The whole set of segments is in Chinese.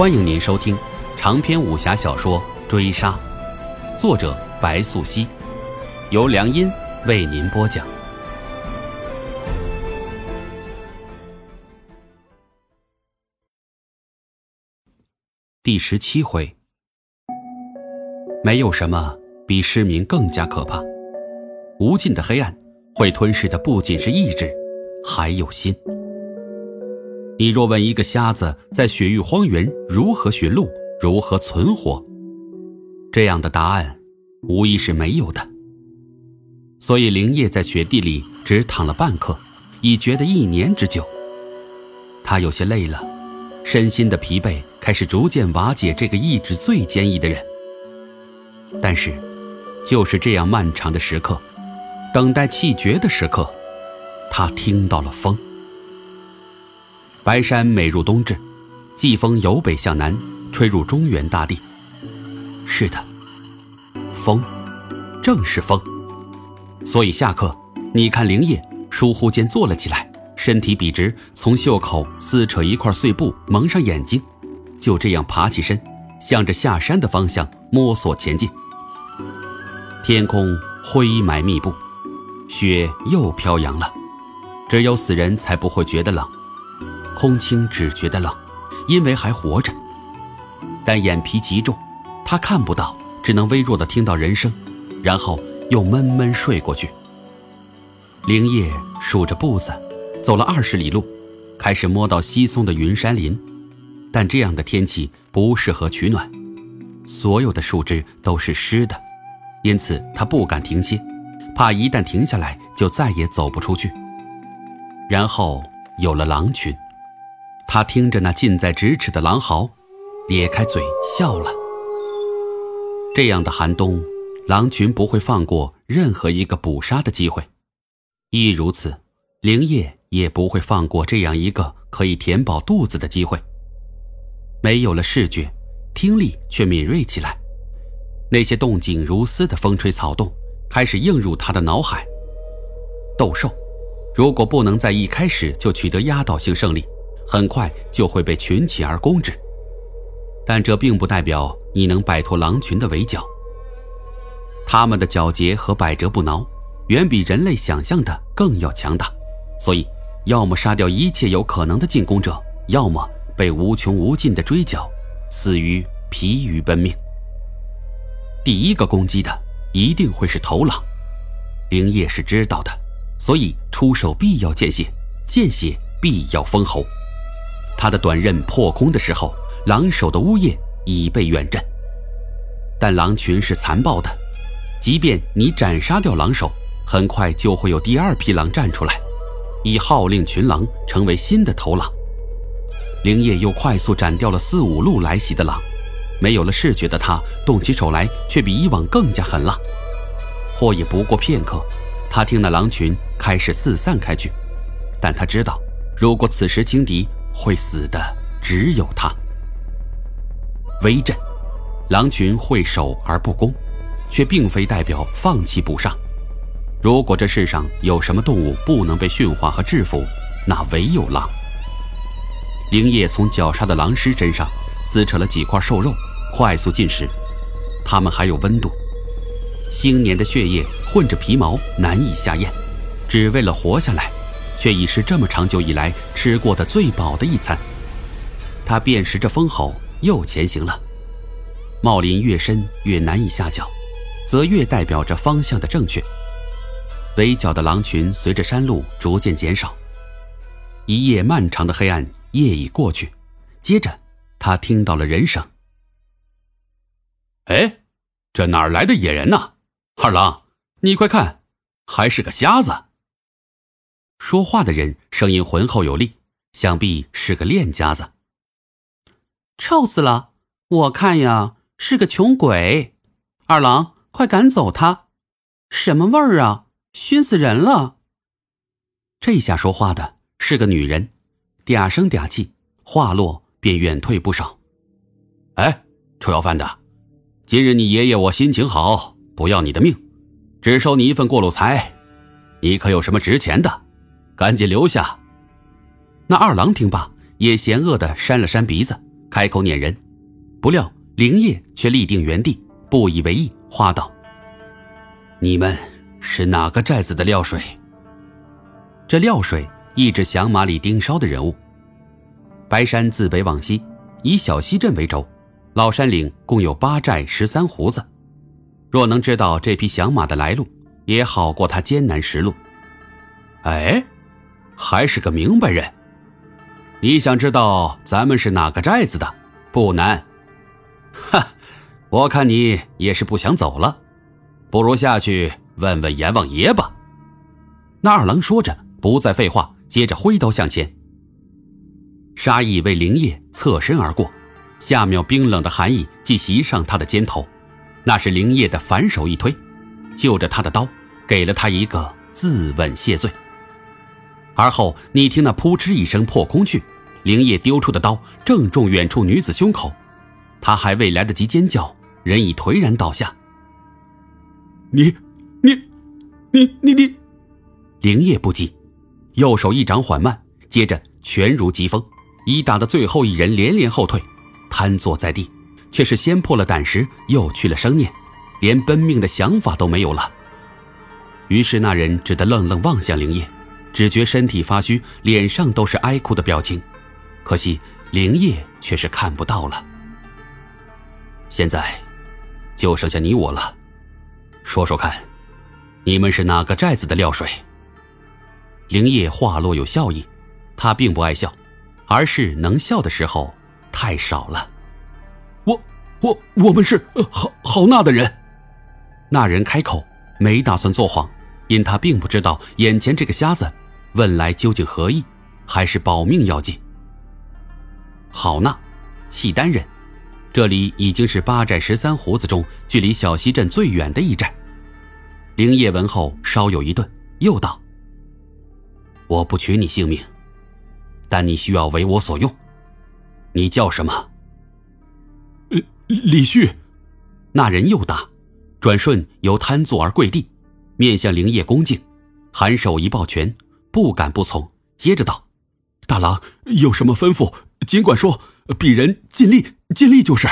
欢迎您收听长篇武侠小说《追杀》，作者白素熙，由良音为您播讲。第十七回，没有什么比失明更加可怕。无尽的黑暗会吞噬的不仅是意志，还有心。你若问一个瞎子在雪域荒原如何寻路、如何存活，这样的答案无疑是没有的。所以灵叶在雪地里只躺了半刻，已觉得一年之久。他有些累了，身心的疲惫开始逐渐瓦解这个意志最坚毅的人。但是，就是这样漫长的时刻，等待气绝的时刻，他听到了风。白山每入冬至，季风由北向南吹入中原大地。是的，风，正是风。所以下课，你看灵叶疏忽间坐了起来，身体笔直，从袖口撕扯一块碎布蒙上眼睛，就这样爬起身，向着下山的方向摸索前进。天空灰霾密布，雪又飘扬了，只有死人才不会觉得冷。空青只觉得冷，因为还活着。但眼皮极重，他看不到，只能微弱的听到人声，然后又闷闷睡过去。灵叶数着步子，走了二十里路，开始摸到稀松的云山林，但这样的天气不适合取暖，所有的树枝都是湿的，因此他不敢停歇，怕一旦停下来就再也走不出去。然后有了狼群。他听着那近在咫尺的狼嚎，咧开嘴笑了。这样的寒冬，狼群不会放过任何一个捕杀的机会，亦如此，灵叶也不会放过这样一个可以填饱肚子的机会。没有了视觉，听力却敏锐起来，那些动静如丝的风吹草动开始映入他的脑海。斗兽，如果不能在一开始就取得压倒性胜利。很快就会被群起而攻之，但这并不代表你能摆脱狼群的围剿。他们的皎洁和百折不挠，远比人类想象的更要强大。所以，要么杀掉一切有可能的进攻者，要么被无穷无尽的追剿，死于疲于奔命。第一个攻击的一定会是头狼，灵叶是知道的，所以出手必要见血，见血必要封喉。他的短刃破空的时候，狼首的呜咽已被远震。但狼群是残暴的，即便你斩杀掉狼首，很快就会有第二批狼站出来，以号令群狼，成为新的头狼。灵叶又快速斩掉了四五路来袭的狼，没有了视觉的他，动起手来却比以往更加狠辣。或也不过片刻，他听那狼群开始四散开去，但他知道，如果此时轻敌，会死的只有他。围阵，狼群会守而不攻，却并非代表放弃捕杀。如果这世上有什么动物不能被驯化和制服，那唯有狼。灵叶从绞杀的狼尸身上撕扯了几块瘦肉，快速进食。它们还有温度，新年的血液混着皮毛，难以下咽。只为了活下来。却已是这么长久以来吃过的最饱的一餐。他辨识着风吼，又前行了。茂林越深越难以下脚，则越代表着方向的正确。围剿的狼群随着山路逐渐减少。一夜漫长的黑暗夜已过去，接着他听到了人声：“哎，这哪儿来的野人呢？二郎，你快看，还是个瞎子。”说话的人声音浑厚有力，想必是个练家子。臭死了！我看呀，是个穷鬼。二郎，快赶走他！什么味儿啊？熏死人了！这下说话的是个女人，嗲声嗲气，话落便远退不少。哎，臭要饭的，今日你爷爷我心情好，不要你的命，只收你一份过路财。你可有什么值钱的？赶紧留下！那二郎听罢，也嫌恶的扇了扇鼻子，开口撵人，不料灵叶却立定原地，不以为意，话道：“你们是哪个寨子的料水？”这料水一指响马里盯梢的人物。白山自北往西，以小溪镇为轴，老山岭共有八寨十三胡子。若能知道这匹响马的来路，也好过他艰难实路。哎，还是个明白人。你想知道咱们是哪个寨子的？不难。哈，我看你也是不想走了，不如下去问问阎王爷吧。那二郎说着，不再废话，接着挥刀向前。杀意为灵叶侧身而过，下秒冰冷的寒意即袭上他的肩头。那是灵叶的反手一推，就着他的刀，给了他一个自刎谢罪。而后你听那扑哧一声破空去，灵叶丢出的刀正中远处女子胸口，她还未来得及尖叫，人已颓然倒下。你，你，你，你，你！灵叶不急，右手一掌缓慢，接着拳如疾风，已打得最后一人连连后退，瘫坐在地。却是先破了胆识，又去了生念，连奔命的想法都没有了。于是那人只得愣愣望向灵叶，只觉身体发虚，脸上都是哀哭的表情。可惜灵叶却是看不到了。现在，就剩下你我了，说说看，你们是哪个寨子的料水？灵叶话落有笑意，他并不爱笑，而是能笑的时候太少了。我我我们是好好纳的人，那人开口没打算作谎，因他并不知道眼前这个瞎子问来究竟何意，还是保命要紧。好纳，契丹人，这里已经是八寨十三胡子中距离小溪镇最远的一寨。灵叶闻后稍有一顿，又道：“我不取你性命，但你需要为我所用。你叫什么？”李旭，那人又答，转瞬由瘫坐而跪地，面向灵叶恭敬，含手一抱拳，不敢不从。接着道：“大郎有什么吩咐，尽管说，鄙人尽力尽力就是。”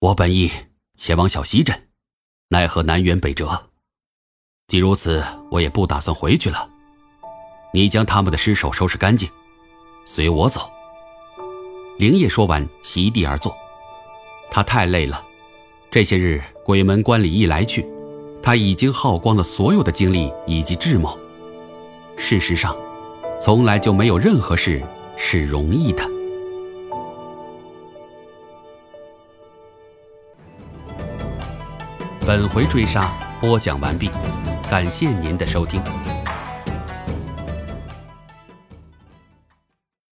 我本意前往小溪镇，奈何南辕北辙。既如此，我也不打算回去了。你将他们的尸首收拾干净，随我走。灵叶说完，席地而坐。他太累了，这些日鬼门关里一来去，他已经耗光了所有的精力以及智谋。事实上，从来就没有任何事是容易的。本回追杀播讲完毕，感谢您的收听。